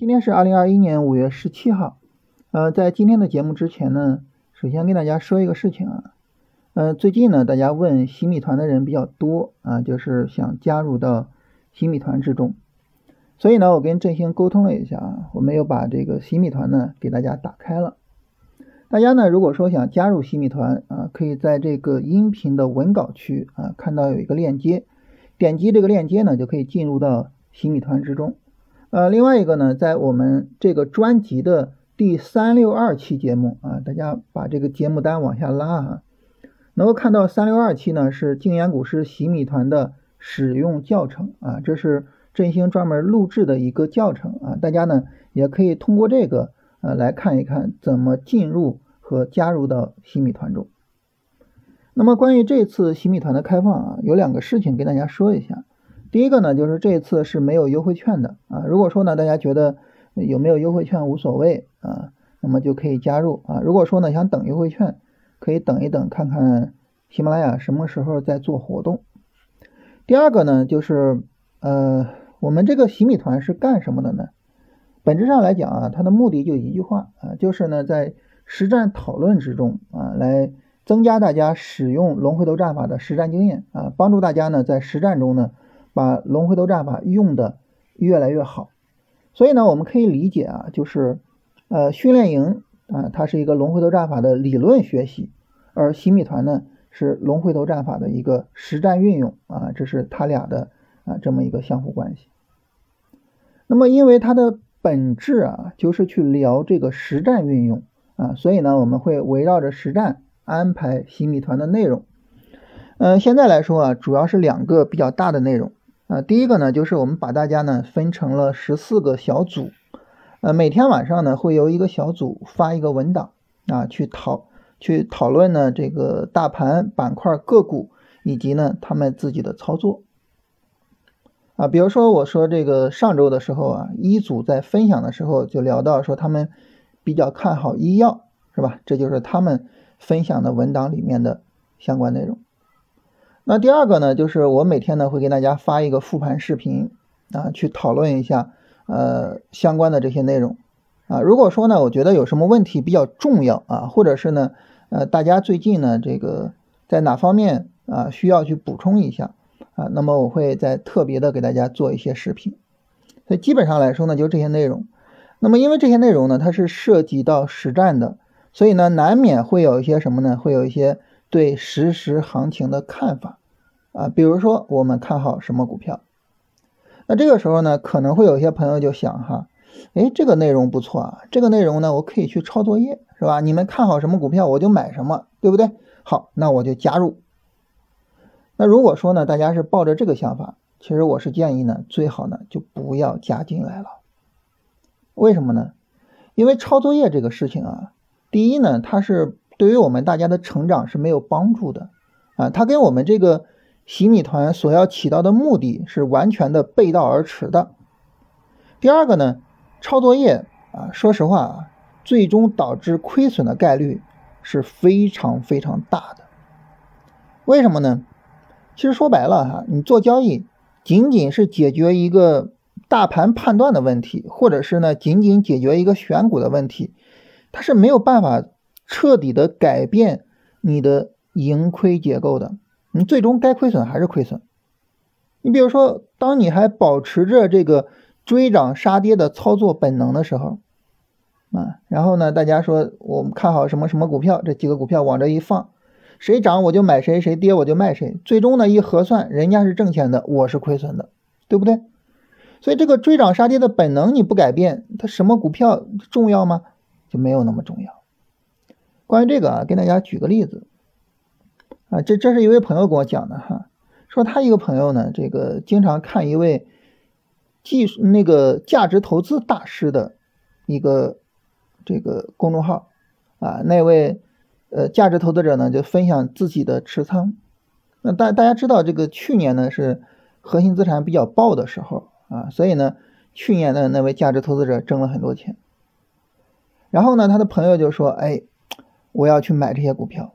今天是二零二一年五月十七号，呃，在今天的节目之前呢，首先跟大家说一个事情啊，呃，最近呢，大家问新米团的人比较多啊，就是想加入到新米团之中，所以呢，我跟振兴沟通了一下啊，我们又把这个新米团呢给大家打开了。大家呢，如果说想加入新米团啊，可以在这个音频的文稿区啊看到有一个链接，点击这个链接呢，就可以进入到新米团之中。呃，另外一个呢，在我们这个专辑的第三六二期节目啊，大家把这个节目单往下拉啊，能够看到三六二期呢是静言股市洗米团的使用教程啊，这是振兴专门录制的一个教程啊，大家呢也可以通过这个呃来看一看怎么进入和加入到洗米团中。那么关于这次洗米团的开放啊，有两个事情跟大家说一下。第一个呢，就是这次是没有优惠券的啊。如果说呢，大家觉得有没有优惠券无所谓啊，那么就可以加入啊。如果说呢，想等优惠券，可以等一等，看看喜马拉雅什么时候在做活动。第二个呢，就是呃，我们这个洗米团是干什么的呢？本质上来讲啊，它的目的就一句话啊，就是呢，在实战讨论之中啊，来增加大家使用龙回头战法的实战经验啊，帮助大家呢在实战中呢。把龙回头战法用的越来越好，所以呢，我们可以理解啊，就是呃训练营啊，它是一个龙回头战法的理论学习，而洗米团呢是龙回头战法的一个实战运用啊，这是它俩的啊这么一个相互关系。那么因为它的本质啊，就是去聊这个实战运用啊，所以呢，我们会围绕着实战安排洗米团的内容。嗯，现在来说啊，主要是两个比较大的内容。啊，第一个呢，就是我们把大家呢分成了十四个小组，呃，每天晚上呢会由一个小组发一个文档啊，去讨去讨论呢这个大盘板块个股以及呢他们自己的操作啊，比如说我说这个上周的时候啊，一组在分享的时候就聊到说他们比较看好医药，是吧？这就是他们分享的文档里面的相关内容。那第二个呢，就是我每天呢会给大家发一个复盘视频啊，去讨论一下呃相关的这些内容啊。如果说呢，我觉得有什么问题比较重要啊，或者是呢呃大家最近呢这个在哪方面啊需要去补充一下啊，那么我会在特别的给大家做一些视频。所以基本上来说呢，就这些内容。那么因为这些内容呢，它是涉及到实战的，所以呢难免会有一些什么呢？会有一些对实时行情的看法。啊，比如说我们看好什么股票，那这个时候呢，可能会有些朋友就想哈，哎，这个内容不错啊，这个内容呢，我可以去抄作业，是吧？你们看好什么股票，我就买什么，对不对？好，那我就加入。那如果说呢，大家是抱着这个想法，其实我是建议呢，最好呢就不要加进来了。为什么呢？因为抄作业这个事情啊，第一呢，它是对于我们大家的成长是没有帮助的啊，它跟我们这个。洗米团所要起到的目的是完全的背道而驰的。第二个呢，抄作业啊，说实话啊，最终导致亏损的概率是非常非常大的。为什么呢？其实说白了哈，你做交易仅仅是解决一个大盘判断的问题，或者是呢，仅仅解决一个选股的问题，它是没有办法彻底的改变你的盈亏结构的。你最终该亏损还是亏损。你比如说，当你还保持着这个追涨杀跌的操作本能的时候，啊，然后呢，大家说我们看好什么什么股票，这几个股票往这一放，谁涨我就买谁，谁跌我就卖谁。最终呢一核算，人家是挣钱的，我是亏损的，对不对？所以这个追涨杀跌的本能你不改变，它什么股票重要吗？就没有那么重要。关于这个啊，跟大家举个例子。啊，这这是一位朋友跟我讲的哈，说他一个朋友呢，这个经常看一位技术那个价值投资大师的一个这个公众号啊，那位呃价值投资者呢就分享自己的持仓。那大大家知道这个去年呢是核心资产比较爆的时候啊，所以呢去年的那位价值投资者挣了很多钱。然后呢，他的朋友就说：“哎，我要去买这些股票。”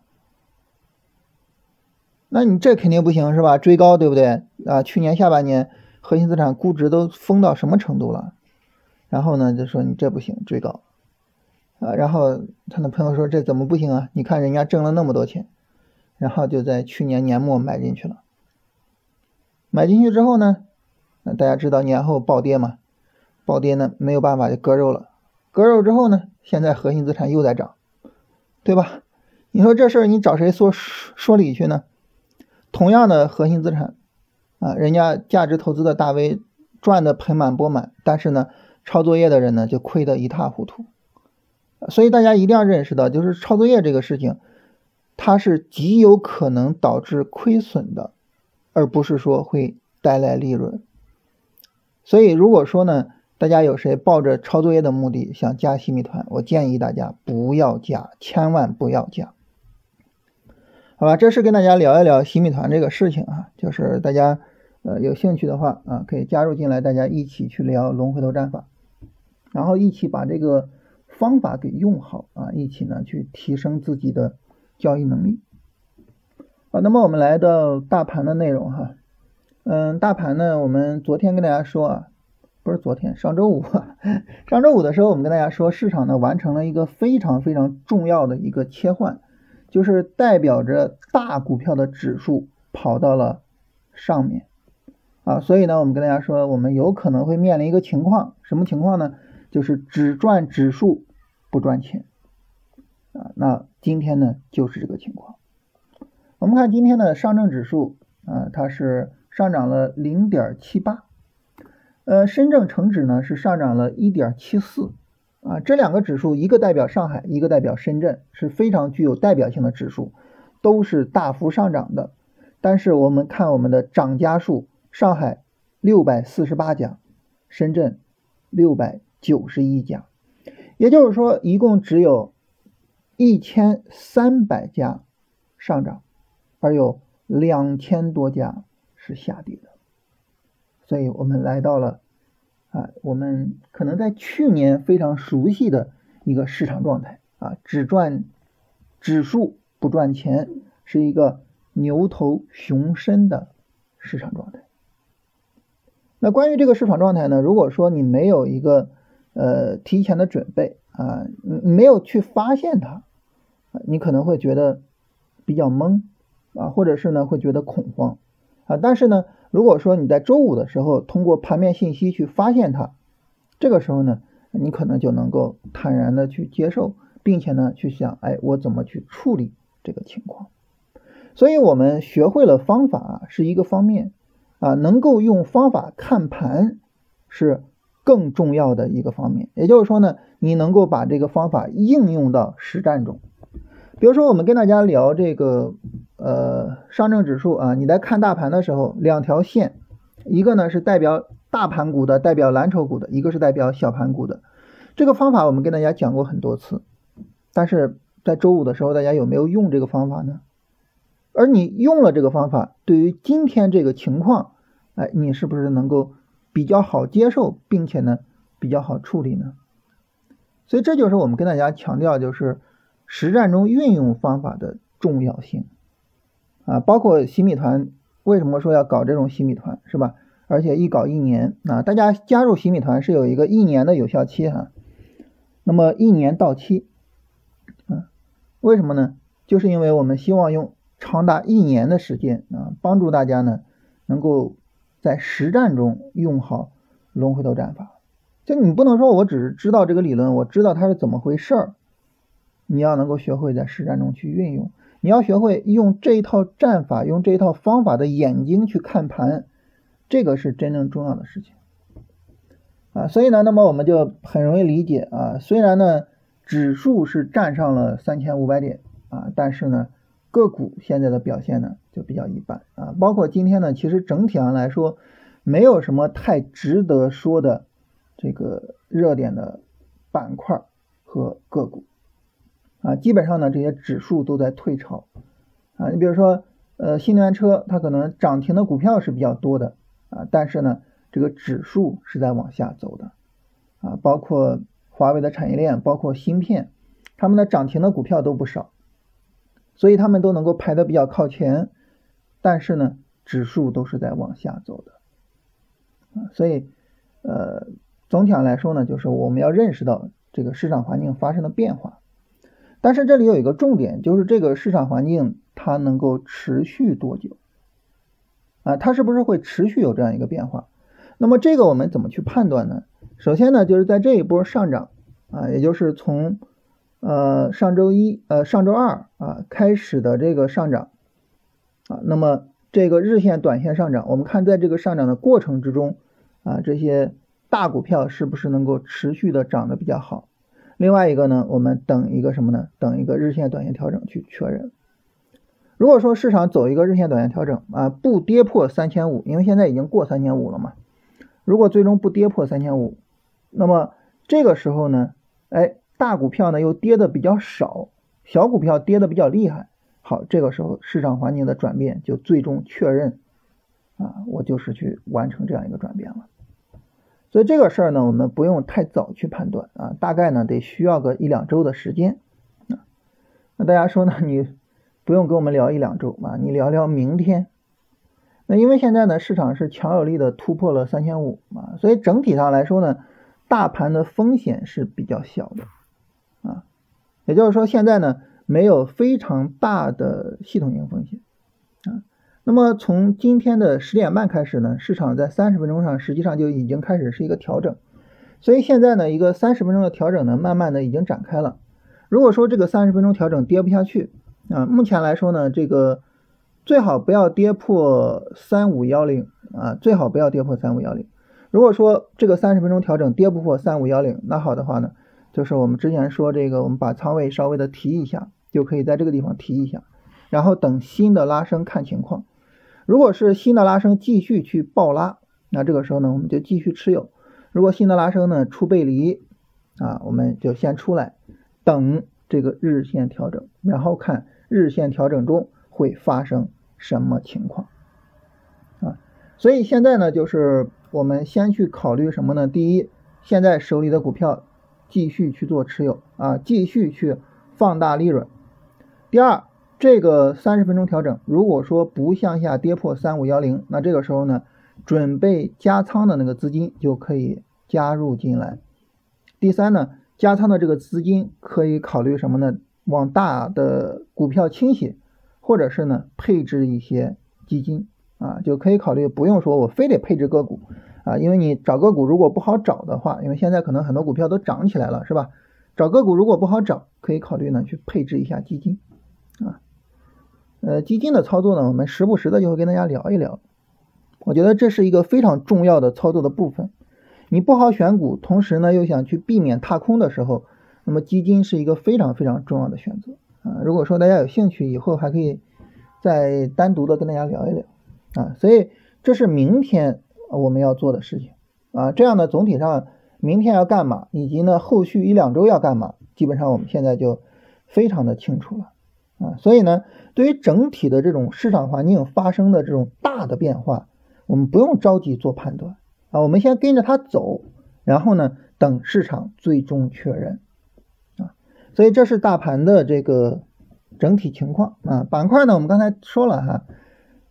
那你这肯定不行是吧？追高对不对啊？去年下半年核心资产估值都疯到什么程度了然后呢就说你这不行，追高，啊，然后他的朋友说这怎么不行啊？你看人家挣了那么多钱，然后就在去年年末买进去了，买进去之后呢，那大家知道年后暴跌嘛，暴跌呢没有办法就割肉了，割肉之后呢，现在核心资产又在涨，对吧？你说这事儿你找谁说说理去呢？同样的核心资产，啊，人家价值投资的大 V 赚的盆满钵满，但是呢，抄作业的人呢就亏得一塌糊涂。所以大家一定要认识到，就是抄作业这个事情，它是极有可能导致亏损的，而不是说会带来利润。所以如果说呢，大家有谁抱着抄作业的目的想加新米团，我建议大家不要加，千万不要加。好吧，这是跟大家聊一聊洗米团这个事情啊，就是大家呃有兴趣的话啊，可以加入进来，大家一起去聊龙回头战法，然后一起把这个方法给用好啊，一起呢去提升自己的交易能力。好，那么我们来到大盘的内容哈，嗯，大盘呢，我们昨天跟大家说啊，不是昨天，上周五，上周五的时候我们跟大家说，市场呢完成了一个非常非常重要的一个切换。就是代表着大股票的指数跑到了上面啊，所以呢，我们跟大家说，我们有可能会面临一个情况，什么情况呢？就是只赚指数不赚钱啊。那今天呢，就是这个情况。我们看今天的上证指数啊，它是上涨了零点七八，呃，深证成指呢是上涨了一点七四。啊，这两个指数，一个代表上海，一个代表深圳，是非常具有代表性的指数，都是大幅上涨的。但是我们看我们的涨家数，上海六百四十八家，深圳六百九十一家，也就是说，一共只有一千三百家上涨，而有两千多家是下跌的。所以我们来到了。啊，我们可能在去年非常熟悉的一个市场状态啊，只赚指数不赚钱，是一个牛头熊身的市场状态。那关于这个市场状态呢，如果说你没有一个呃提前的准备啊，没有去发现它，你可能会觉得比较懵啊，或者是呢会觉得恐慌啊，但是呢。如果说你在周五的时候通过盘面信息去发现它，这个时候呢，你可能就能够坦然的去接受，并且呢去想，哎，我怎么去处理这个情况？所以，我们学会了方法是一个方面啊，能够用方法看盘是更重要的一个方面。也就是说呢，你能够把这个方法应用到实战中。比如说，我们跟大家聊这个，呃，上证指数啊，你在看大盘的时候，两条线，一个呢是代表大盘股的，代表蓝筹股的，一个是代表小盘股的。这个方法我们跟大家讲过很多次，但是在周五的时候，大家有没有用这个方法呢？而你用了这个方法，对于今天这个情况，哎，你是不是能够比较好接受，并且呢比较好处理呢？所以这就是我们跟大家强调，就是。实战中运用方法的重要性啊，包括洗米团，为什么说要搞这种洗米团，是吧？而且一搞一年啊，大家加入洗米团是有一个一年的有效期哈，那么一年到期，啊，为什么呢？就是因为我们希望用长达一年的时间啊，帮助大家呢，能够在实战中用好龙回头战法。就你不能说我只是知道这个理论，我知道它是怎么回事儿。你要能够学会在实战中去运用，你要学会用这一套战法，用这一套方法的眼睛去看盘，这个是真正重要的事情啊。所以呢，那么我们就很容易理解啊。虽然呢，指数是站上了三千五百点啊，但是呢，个股现在的表现呢就比较一般啊。包括今天呢，其实整体上来说，没有什么太值得说的这个热点的板块和个股。啊，基本上呢，这些指数都在退潮，啊，你比如说，呃，新能源车它可能涨停的股票是比较多的，啊，但是呢，这个指数是在往下走的，啊，包括华为的产业链，包括芯片，他们的涨停的股票都不少，所以他们都能够排的比较靠前，但是呢，指数都是在往下走的，啊，所以，呃，总体上来说呢，就是我们要认识到这个市场环境发生的变化。但是这里有一个重点，就是这个市场环境它能够持续多久？啊，它是不是会持续有这样一个变化？那么这个我们怎么去判断呢？首先呢，就是在这一波上涨啊，也就是从呃上周一呃上周二啊开始的这个上涨啊，那么这个日线、短线上涨，我们看在这个上涨的过程之中啊，这些大股票是不是能够持续的涨得比较好？另外一个呢，我们等一个什么呢？等一个日线、短线调整去确认。如果说市场走一个日线、短线调整啊，不跌破三千五，因为现在已经过三千五了嘛。如果最终不跌破三千五，那么这个时候呢，哎，大股票呢又跌的比较少，小股票跌的比较厉害。好，这个时候市场环境的转变就最终确认啊，我就是去完成这样一个转变了。所以这个事儿呢，我们不用太早去判断啊，大概呢得需要个一两周的时间啊。那大家说呢，你不用跟我们聊一两周啊，你聊聊明天。那因为现在呢，市场是强有力的突破了三千五啊，所以整体上来说呢，大盘的风险是比较小的啊，也就是说现在呢没有非常大的系统性风险。那么从今天的十点半开始呢，市场在三十分钟上实际上就已经开始是一个调整，所以现在呢一个三十分钟的调整呢，慢慢的已经展开了。如果说这个三十分钟调整跌不下去啊，目前来说呢这个。最好不要跌破三五幺零啊，最好不要跌破三五幺零。如果说这个三十分钟调整跌不破三五幺零，那好的话呢，就是我们之前说这个，我们把仓位稍微的提一下，就可以在这个地方提一下，然后等新的拉升看情况。如果是新的拉升继续去爆拉，那这个时候呢，我们就继续持有。如果新的拉升呢出背离啊，我们就先出来，等这个日线调整，然后看日线调整中会发生。什么情况啊？所以现在呢，就是我们先去考虑什么呢？第一，现在手里的股票继续去做持有啊，继续去放大利润。第二，这个三十分钟调整，如果说不向下跌破三五幺零，那这个时候呢，准备加仓的那个资金就可以加入进来。第三呢，加仓的这个资金可以考虑什么呢？往大的股票倾斜。或者是呢，配置一些基金啊，就可以考虑不用说我非得配置个股啊，因为你找个股如果不好找的话，因为现在可能很多股票都涨起来了，是吧？找个股如果不好找，可以考虑呢去配置一下基金。呃，基金的操作呢，我们时不时的就会跟大家聊一聊。我觉得这是一个非常重要的操作的部分。你不好选股，同时呢又想去避免踏空的时候，那么基金是一个非常非常重要的选择。啊，如果说大家有兴趣，以后还可以再单独的跟大家聊一聊啊。所以这是明天我们要做的事情啊。这样呢，总体上明天要干嘛，以及呢后续一两周要干嘛，基本上我们现在就非常的清楚了啊。所以呢，对于整体的这种市场环境发生的这种大的变化，我们不用着急做判断啊，我们先跟着它走，然后呢等市场最终确认啊。所以这是大盘的这个整体情况啊，板块呢，我们刚才说了哈，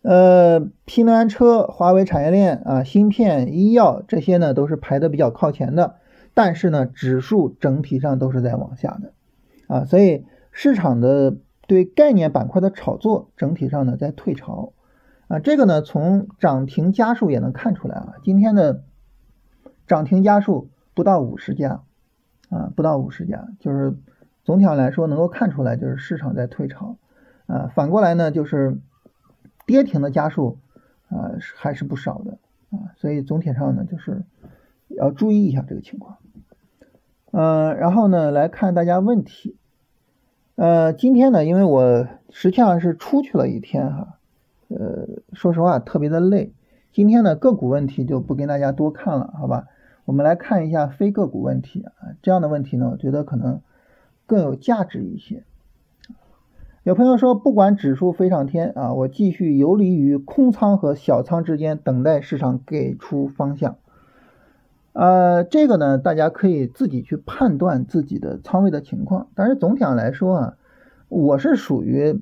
呃，新能源车、华为产业链啊、芯片、医药这些呢都是排的比较靠前的，但是呢，指数整体上都是在往下的啊，所以市场的对概念板块的炒作整体上呢在退潮啊，这个呢从涨停家数也能看出来啊，今天的涨停家数不到五十家啊，不到五十家，就是。总体上来说，能够看出来就是市场在退潮，啊，反过来呢就是跌停的家数啊还是不少的啊，所以总体上呢就是要注意一下这个情况，嗯，然后呢来看大家问题，呃，今天呢因为我实际上是出去了一天哈，呃，说实话特别的累，今天呢个股问题就不跟大家多看了，好吧，我们来看一下非个股问题啊，这样的问题呢，我觉得可能。更有价值一些。有朋友说，不管指数飞上天啊，我继续游离于空仓和小仓之间，等待市场给出方向。呃，这个呢，大家可以自己去判断自己的仓位的情况。但是总体上来说啊，我是属于，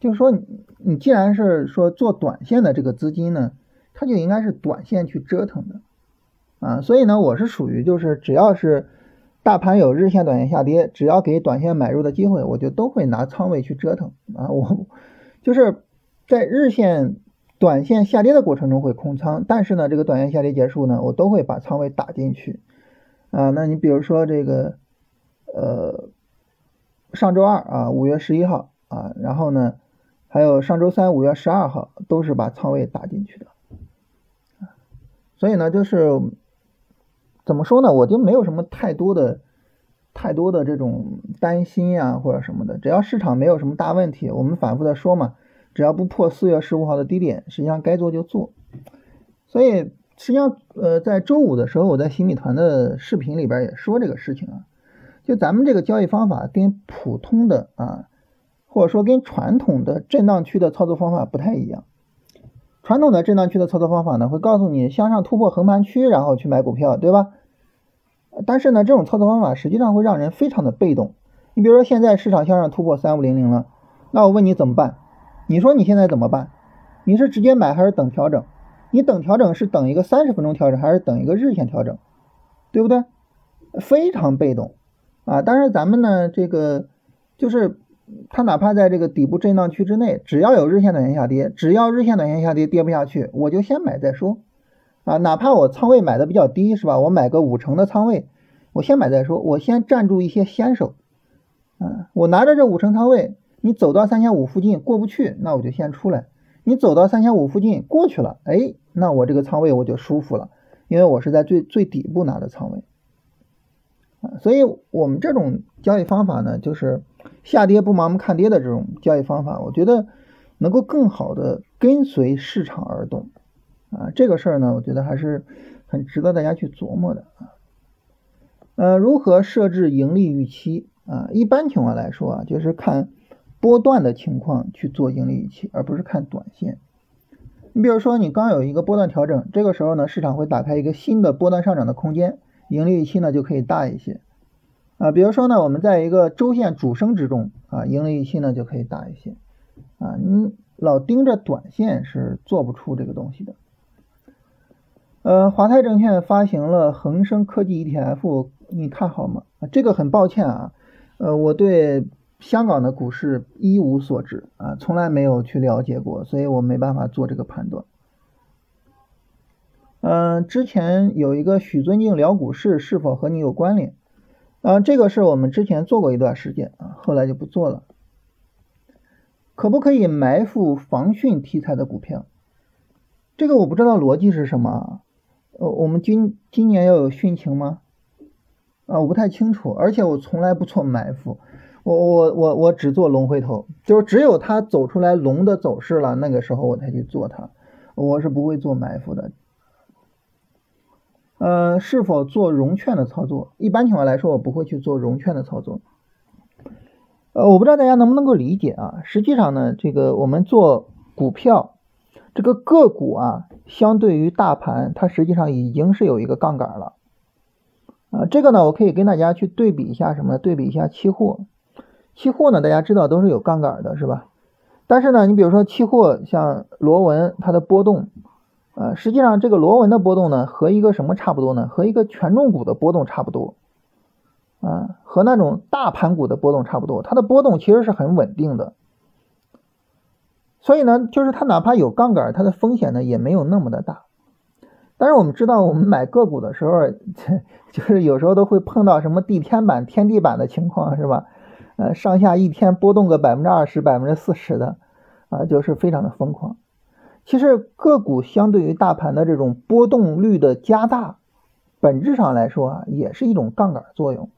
就是说，你你既然是说做短线的这个资金呢，它就应该是短线去折腾的啊，所以呢，我是属于就是只要是大盘有日线、短线下跌，只要给短线买入的机会，我就都会拿仓位去折腾啊。我就是在日线、短线下跌的过程中会空仓，但是呢，这个短线下跌结束呢，我都会把仓位打进去啊。那你比如说这个呃上周二啊，五月十一号啊，然后呢还有上周三五月十二号，都是把仓位打进去的。所以呢，就是怎么说呢，我就没有什么太多的、太多的这种担心呀，或者什么的。只要市场没有什么大问题，我们反复的说嘛，只要不破四月十五号的低点，实际上该做就做。所以实际上，呃，在周五的时候，我在新米团的视频里边也说这个事情啊，就咱们这个交易方法跟普通的啊，或者说跟传统的震荡区的操作方法不太一样。传统的震荡区的操作方法呢，会告诉你向上突破横盘区，然后去买股票，对吧？但是呢，这种操作方法实际上会让人非常的被动。你比如说现在市场向上突破三五零零了，那我问你怎么办？你说你现在怎么办？你是直接买还是等调整？你等调整是等一个三十分钟调整还是等一个日线调整？对不对？非常被动啊！但是咱们呢，这个就是。它哪怕在这个底部震荡区之内，只要有日线短线下跌，只要日线短线下跌跌不下去，我就先买再说啊。哪怕我仓位买的比较低，是吧？我买个五成的仓位，我先买再说，我先站住一些先手啊。我拿着这五成仓位，你走到三千五附近过不去，那我就先出来。你走到三千五附近过去了，哎，那我这个仓位我就舒服了，因为我是在最最底部拿的仓位啊。所以我们这种交易方法呢，就是。下跌不盲目看跌的这种交易方法，我觉得能够更好的跟随市场而动啊，这个事儿呢，我觉得还是很值得大家去琢磨的啊。呃，如何设置盈利预期啊？一般情况来说啊，就是看波段的情况去做盈利预期，而不是看短线。你比如说，你刚有一个波段调整，这个时候呢，市场会打开一个新的波段上涨的空间，盈利预期呢就可以大一些。啊，比如说呢，我们在一个周线主升之中啊，盈利预期呢就可以大一些啊。你老盯着短线是做不出这个东西的。呃，华泰证券发行了恒生科技 ETF，你看好吗？这个很抱歉啊，呃，我对香港的股市一无所知啊，从来没有去了解过，所以我没办法做这个判断。嗯，之前有一个许尊敬聊股市，是否和你有关联？啊，这个是我们之前做过一段时间啊，后来就不做了。可不可以埋伏防汛题材的股票？这个我不知道逻辑是什么。呃，我们今今年要有汛情吗？啊，我不太清楚。而且我从来不做埋伏，我我我我只做龙回头，就是只有它走出来龙的走势了，那个时候我才去做它。我是不会做埋伏的。呃，是否做融券的操作？一般情况来说，我不会去做融券的操作。呃，我不知道大家能不能够理解啊？实际上呢，这个我们做股票，这个个股啊，相对于大盘，它实际上已经是有一个杠杆了。啊，这个呢，我可以跟大家去对比一下什么？对比一下期货。期货呢，大家知道都是有杠杆的，是吧？但是呢，你比如说期货，像螺纹，它的波动。呃，实际上这个螺纹的波动呢，和一个什么差不多呢？和一个权重股的波动差不多，啊，和那种大盘股的波动差不多。它的波动其实是很稳定的，所以呢，就是它哪怕有杠杆，它的风险呢也没有那么的大。但是我们知道，我们买个股的时候，就是有时候都会碰到什么地天板、天地板的情况，是吧？呃，上下一天波动个百分之二十、百分之四十的，啊，就是非常的疯狂。其实个股相对于大盘的这种波动率的加大，本质上来说啊，也是一种杠杆作用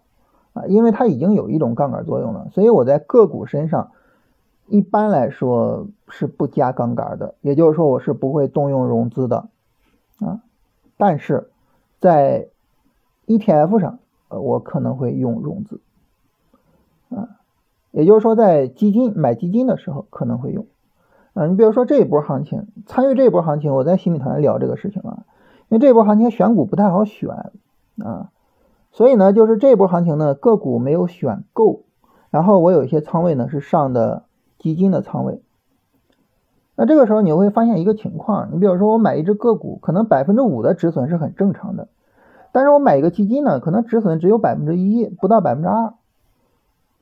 啊，因为它已经有一种杠杆作用了，所以我在个股身上一般来说是不加杠杆的，也就是说我是不会动用融资的啊，但是在 ETF 上，呃，我可能会用融资，也就是说在基金买基金的时候可能会用。啊，你比如说这一波行情，参与这一波行情，我在新米团聊这个事情啊，因为这波行情选股不太好选啊，所以呢，就是这波行情呢个股没有选够，然后我有一些仓位呢是上的基金的仓位，那这个时候你会发现一个情况，你比如说我买一只个股，可能百分之五的止损是很正常的，但是我买一个基金呢，可能止损只有百分之一，不到百分之二。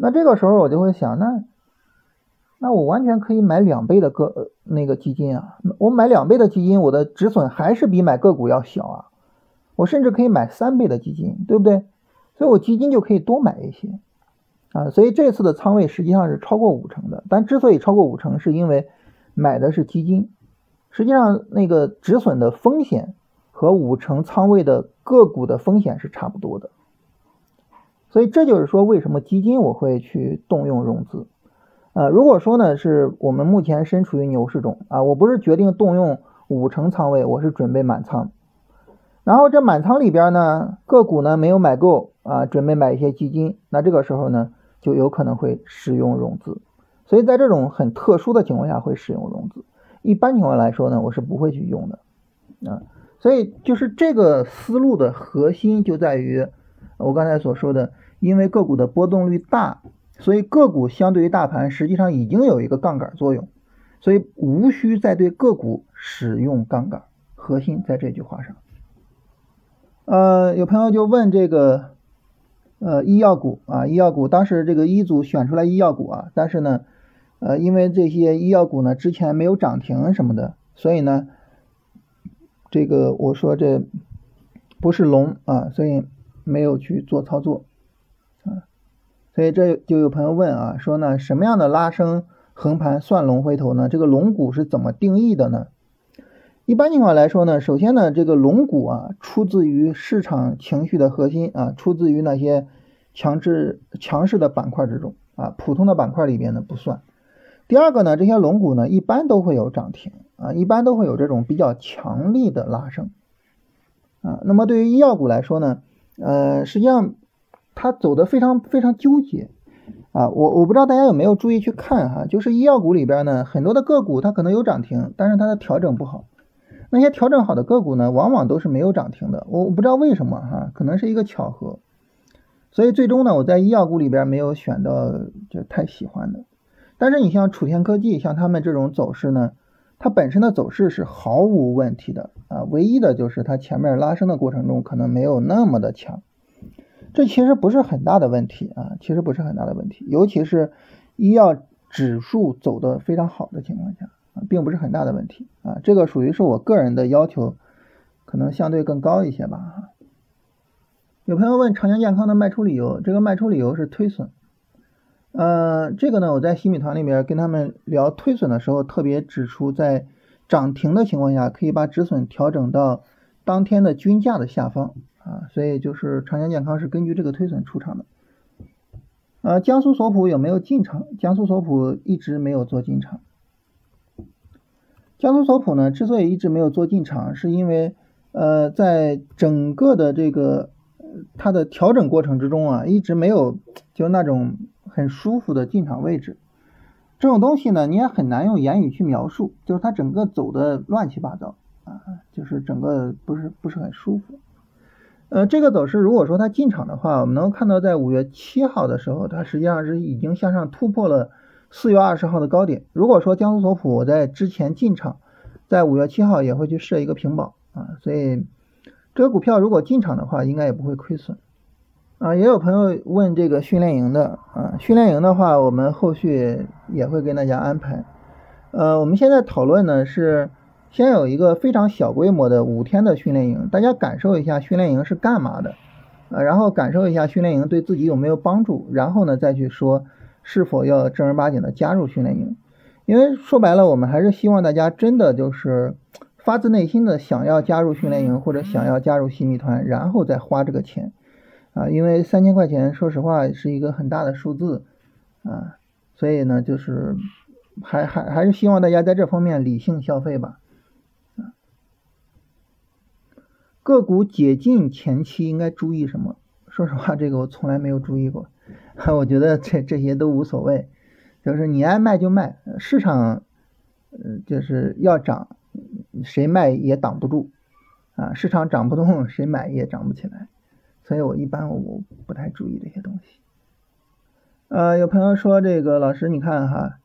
那这个时候我就会想，那那我完全可以买两倍的个那个基金啊，我买两倍的基金，我的止损还是比买个股要小啊。我甚至可以买三倍的基金，对不对？所以我基金就可以多买一些啊。所以这次的仓位实际上是超过五成的，但之所以超过五成，是因为买的是基金，实际上那个止损的风险和五成仓位的个股的风险是差不多的。所以这就是说，为什么基金我会去动用融资？呃，如果说呢，是我们目前身处于牛市中啊，我不是决定动用五成仓位，我是准备满仓。然后这满仓里边呢，个股呢没有买够啊，准备买一些基金，那这个时候呢，就有可能会使用融资。所以在这种很特殊的情况下会使用融资，一般情况来说呢，我是不会去用的啊。所以就是这个思路的核心就在于我刚才所说的。因为个股的波动率大，所以个股相对于大盘实际上已经有一个杠杆作用，所以无需再对个股使用杠杆。核心在这句话上。呃，有朋友就问这个，呃，医药股啊，医药股当时这个一组选出来医药股啊，但是呢，呃，因为这些医药股呢之前没有涨停什么的，所以呢，这个我说这不是龙啊，所以没有去做操作。所以这就有朋友问啊，说呢什么样的拉升横盘算龙回头呢？这个龙骨是怎么定义的呢？一般情况来说呢，首先呢，这个龙骨啊，出自于市场情绪的核心啊，出自于那些强制强势的板块之中啊，普通的板块里边呢不算。第二个呢，这些龙骨呢一般都会有涨停啊，一般都会有这种比较强力的拉升啊。那么对于医药股来说呢，呃，实际上。它走的非常非常纠结啊！我我不知道大家有没有注意去看哈，就是医药股里边呢，很多的个股它可能有涨停，但是它的调整不好。那些调整好的个股呢，往往都是没有涨停的。我我不知道为什么哈，可能是一个巧合。所以最终呢，我在医药股里边没有选到就太喜欢的。但是你像楚天科技，像他们这种走势呢，它本身的走势是毫无问题的啊，唯一的就是它前面拉升的过程中可能没有那么的强。这其实不是很大的问题啊，其实不是很大的问题，尤其是医药指数走的非常好的情况下啊，并不是很大的问题啊。这个属于是我个人的要求，可能相对更高一些吧。有朋友问长江健康的卖出理由，这个卖出理由是推损。呃，这个呢，我在新米团里面跟他们聊推损的时候，特别指出，在涨停的情况下，可以把止损调整到当天的均价的下方。啊，所以就是长江健康是根据这个推损出场的。呃，江苏索普有没有进场？江苏索普一直没有做进场。江苏索普呢，之所以一直没有做进场，是因为呃，在整个的这个它的调整过程之中啊，一直没有就那种很舒服的进场位置。这种东西呢，你也很难用言语去描述，就是它整个走的乱七八糟啊，就是整个不是不是很舒服。呃，这个走势如果说它进场的话，我们能看到在五月七号的时候，它实际上是已经向上突破了四月二十号的高点。如果说江苏索普我在之前进场，在五月七号也会去设一个平保啊，所以这个股票如果进场的话，应该也不会亏损啊。也有朋友问这个训练营的啊，训练营的话，我们后续也会跟大家安排。呃，我们现在讨论呢是。先有一个非常小规模的五天的训练营，大家感受一下训练营是干嘛的，呃，然后感受一下训练营对自己有没有帮助，然后呢再去说是否要正儿八经的加入训练营。因为说白了，我们还是希望大家真的就是发自内心的想要加入训练营或者想要加入新米团，然后再花这个钱啊，因为三千块钱说实话是一个很大的数字啊，所以呢就是还还还是希望大家在这方面理性消费吧。个股解禁前期应该注意什么？说实话，这个我从来没有注意过。我觉得这这些都无所谓，就是你爱卖就卖，市场，嗯，就是要涨，谁卖也挡不住啊。市场涨不动，谁买也涨不起来。所以我一般我不太注意这些东西。呃，有朋友说这个老师，你看哈，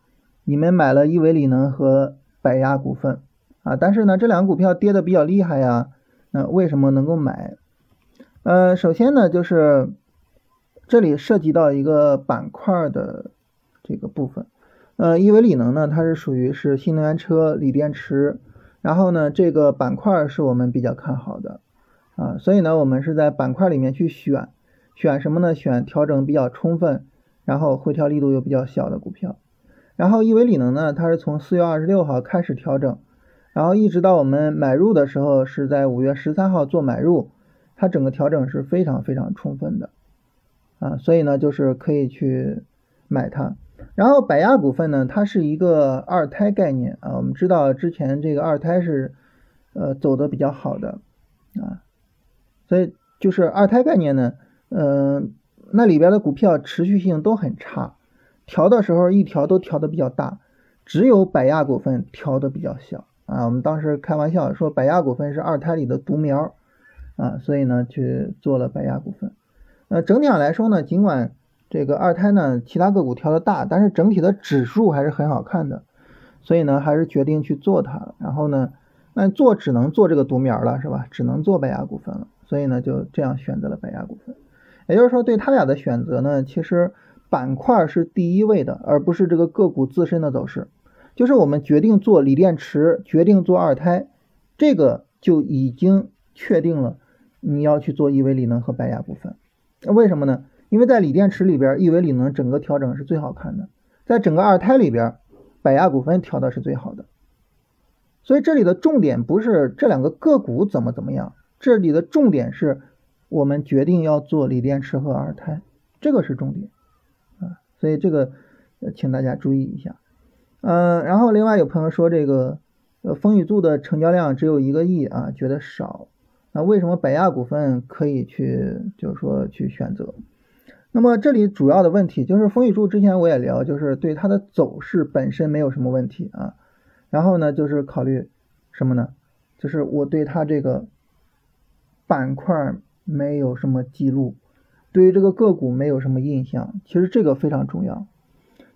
你们买了亿维理能和百亚股份啊，但是呢，这两个股票跌的比较厉害呀。那为什么能够买？呃，首先呢，就是这里涉及到一个板块的这个部分。呃，亿维锂能呢，它是属于是新能源车锂电池，然后呢，这个板块是我们比较看好的啊，所以呢，我们是在板块里面去选，选什么呢？选调整比较充分，然后回调力度又比较小的股票。然后亿维锂能呢，它是从四月二十六号开始调整，然后一直到我们买入的时候是在五月十三号做买入，它整个调整是非常非常充分的啊，所以呢就是可以去买它。然后百亚股份呢，它是一个二胎概念啊，我们知道之前这个二胎是呃走的比较好的啊，所以就是二胎概念呢，嗯，那里边的股票持续性都很差。调的时候一调都调的比较大，只有百亚股份调的比较小啊。我们当时开玩笑说百亚股份是二胎里的独苗啊，所以呢去做了百亚股份。那，整体上来说呢，尽管这个二胎呢其他个股调的大，但是整体的指数还是很好看的，所以呢还是决定去做它了。然后呢，那做只能做这个独苗了是吧？只能做百亚股份了，所以呢就这样选择了百亚股份。也就是说对他俩的选择呢，其实。板块是第一位的，而不是这个个股自身的走势。就是我们决定做锂电池，决定做二胎，这个就已经确定了你要去做亿维锂能和百亚股份。为什么呢？因为在锂电池里边，亿维锂能整个调整是最好看的，在整个二胎里边，百亚股份调的是最好的。所以这里的重点不是这两个个股怎么怎么样，这里的重点是我们决定要做锂电池和二胎，这个是重点啊。所以这个，请大家注意一下。嗯，然后另外有朋友说这个，呃，风雨柱的成交量只有一个亿啊，觉得少。那为什么百亚股份可以去，就是说去选择？那么这里主要的问题就是风雨柱之前我也聊，就是对它的走势本身没有什么问题啊。然后呢，就是考虑什么呢？就是我对它这个板块没有什么记录。对于这个个股没有什么印象，其实这个非常重要。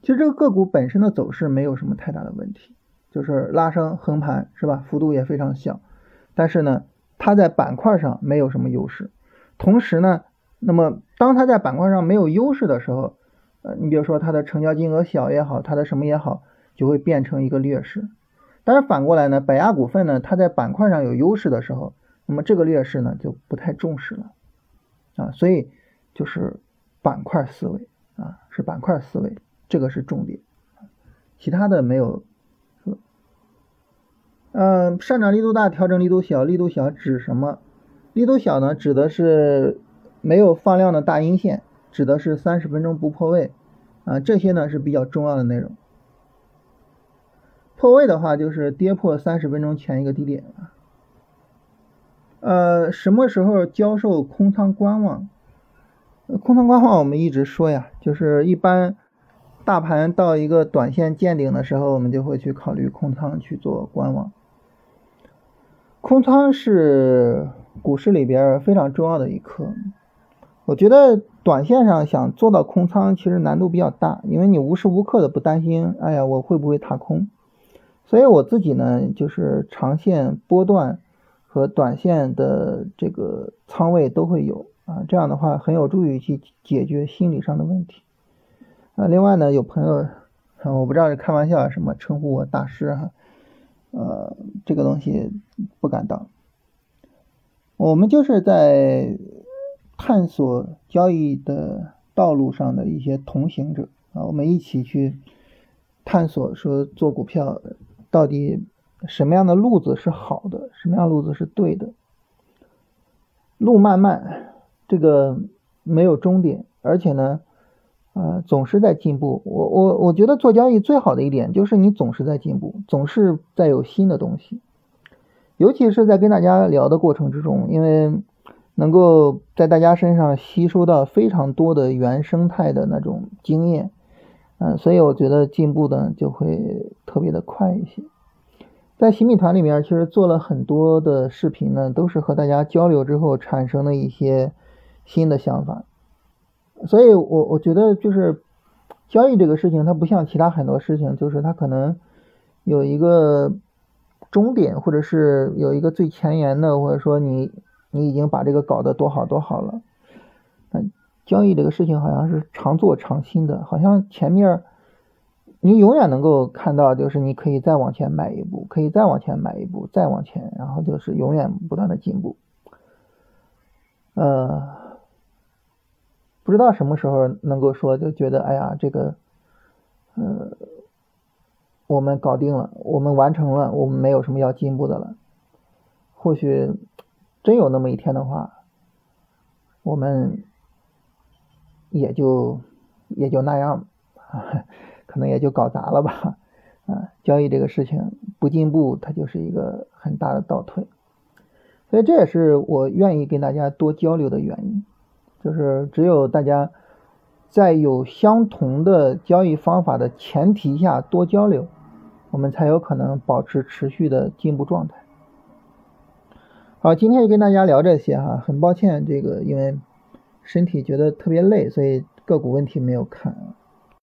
其实这个个股本身的走势没有什么太大的问题，就是拉升横盘是吧？幅度也非常小。但是呢，它在板块上没有什么优势。同时呢，那么当它在板块上没有优势的时候，呃，你比如说它的成交金额小也好，它的什么也好，就会变成一个劣势。但是反过来呢，百亚股份呢，它在板块上有优势的时候，那么这个劣势呢就不太重视了啊，所以。就是板块思维啊，是板块思维，这个是重点，其他的没有。嗯，上涨力度大，调整力度小，力度小指什么？力度小呢，指的是没有放量的大阴线，指的是三十分钟不破位啊，这些呢是比较重要的内容。破位的话，就是跌破三十分钟前一个低点啊。呃，什么时候交售空仓观望？空仓观望，我们一直说呀，就是一般大盘到一个短线见顶的时候，我们就会去考虑空仓去做观望。空仓是股市里边非常重要的一课。我觉得短线上想做到空仓，其实难度比较大，因为你无时无刻的不担心，哎呀，我会不会踏空？所以我自己呢，就是长线波段和短线的这个仓位都会有。啊，这样的话很有助于去解决心理上的问题。啊，另外呢，有朋友，我不知道是开玩笑什么称呼我大师哈，呃，这个东西不敢当。我们就是在探索交易的道路上的一些同行者啊，我们一起去探索说做股票到底什么样的路子是好的，什么样路子是对的，路漫漫。这个没有终点，而且呢，呃，总是在进步。我我我觉得做交易最好的一点就是你总是在进步，总是在有新的东西。尤其是在跟大家聊的过程之中，因为能够在大家身上吸收到非常多的原生态的那种经验，嗯，所以我觉得进步的就会特别的快一些。在洗米团里面，其实做了很多的视频呢，都是和大家交流之后产生的一些。新的想法，所以我我觉得就是交易这个事情，它不像其他很多事情，就是它可能有一个终点，或者是有一个最前沿的，或者说你你已经把这个搞得多好多好了。嗯，交易这个事情好像是常做常新的，好像前面你永远能够看到，就是你可以再往前迈一步，可以再往前迈一步，再往前，然后就是永远不断的进步。呃，不知道什么时候能够说就觉得，哎呀，这个，呃，我们搞定了，我们完成了，我们没有什么要进步的了。或许真有那么一天的话，我们也就也就那样，可能也就搞砸了吧。啊，交易这个事情不进步，它就是一个很大的倒退。所以这也是我愿意跟大家多交流的原因，就是只有大家在有相同的交易方法的前提下多交流，我们才有可能保持持续的进步状态。好，今天就跟大家聊这些哈，很抱歉这个因为身体觉得特别累，所以个股问题没有看啊。